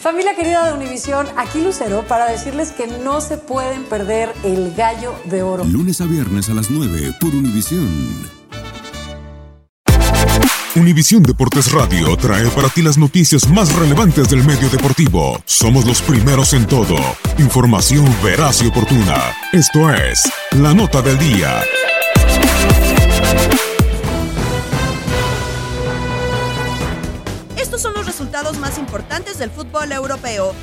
Familia querida de Univisión, aquí Lucero para decirles que no se pueden perder el gallo de oro. Lunes a viernes a las 9 por Univisión. Univisión Deportes Radio trae para ti las noticias más relevantes del medio deportivo. Somos los primeros en todo. Información veraz y oportuna. Esto es La Nota del Día. Más importantes del fútbol europeo.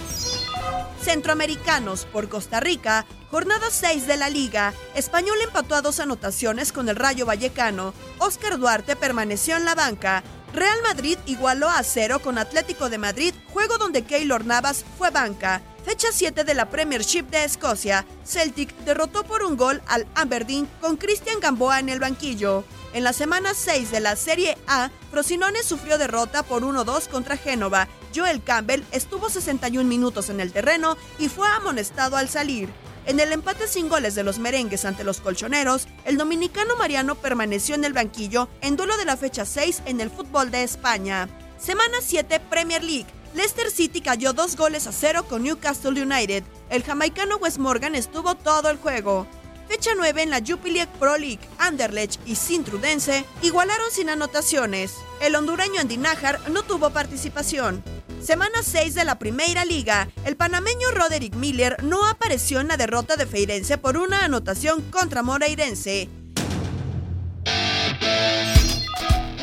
Centroamericanos por Costa Rica, jornada 6 de la liga. Español empató a dos anotaciones con el Rayo Vallecano. Oscar Duarte permaneció en la banca. Real Madrid igualó a cero con Atlético de Madrid, juego donde Keylor Navas fue banca. Fecha 7 de la Premiership de Escocia. Celtic derrotó por un gol al Aberdeen con Cristian Gamboa en el banquillo. En la semana 6 de la Serie A, Frosinone sufrió derrota por 1-2 contra Génova. Joel Campbell estuvo 61 minutos en el terreno y fue amonestado al salir. En el empate sin goles de los merengues ante los colchoneros, el dominicano Mariano permaneció en el banquillo en duelo de la fecha 6 en el fútbol de España. Semana 7 Premier League. Leicester City cayó dos goles a cero con Newcastle United. El jamaicano Wes Morgan estuvo todo el juego. Fecha 9 en la Jupiler Pro League, Anderlecht y Sintrudense igualaron sin anotaciones. El hondureño Andy Nájar no tuvo participación. Semana 6 de la Primera Liga, el panameño Roderick Miller no apareció en la derrota de Feirense por una anotación contra Moreirense.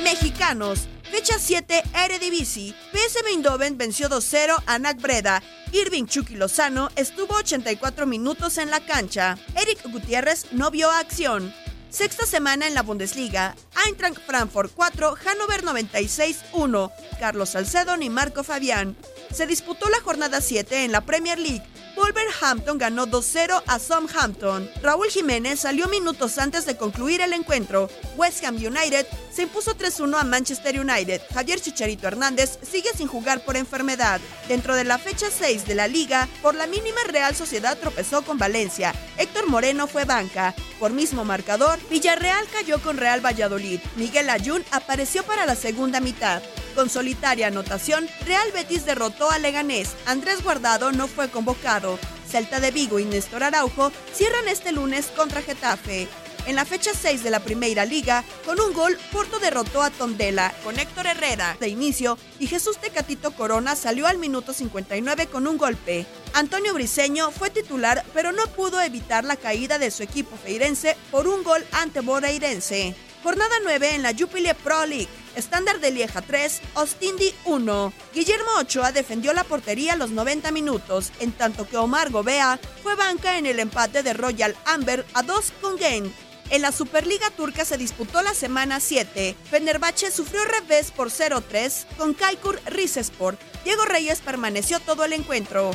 Mexicanos. Fecha 7, Eredivisie. PSV Eindhoven venció 2-0 a NAC Breda. Irving Chucky Lozano estuvo 84 minutos en la cancha. Eric Gutiérrez no vio acción. Sexta semana en la Bundesliga. Eintracht Frankfurt 4, Hannover 96 1. Carlos Salcedo ni Marco Fabián. Se disputó la jornada 7 en la Premier League. Wolverhampton ganó 2-0 a Southampton. Raúl Jiménez salió minutos antes de concluir el encuentro. West Ham United se impuso 3-1 a Manchester United. Javier Chicharito Hernández sigue sin jugar por enfermedad. Dentro de la fecha 6 de la liga, por la mínima Real Sociedad tropezó con Valencia. Héctor Moreno fue banca. Por mismo marcador, Villarreal cayó con Real Valladolid. Miguel Ayun apareció para la segunda mitad. Con solitaria anotación, Real Betis derrotó a Leganés. Andrés Guardado no fue convocado. Celta de Vigo y Néstor Araujo cierran este lunes contra Getafe. En la fecha 6 de la Primera Liga, con un gol, Porto derrotó a Tondela con Héctor Herrera de inicio y Jesús Tecatito Corona salió al minuto 59 con un golpe. Antonio Briseño fue titular, pero no pudo evitar la caída de su equipo feirense por un gol ante Boreirense. Jornada 9 en la Jupiler Pro League. Estándar de Lieja 3, Ostindi 1. Guillermo Ochoa defendió la portería los 90 minutos, en tanto que Omar Gobea fue banca en el empate de Royal Amber a 2 con Gain. En la Superliga Turca se disputó la semana 7. Fenerbahce sufrió revés por 0-3 con Kaikur Rizespor. Diego Reyes permaneció todo el encuentro.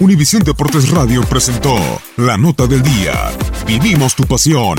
Univisión Deportes Radio presentó La Nota del Día. Vivimos tu pasión.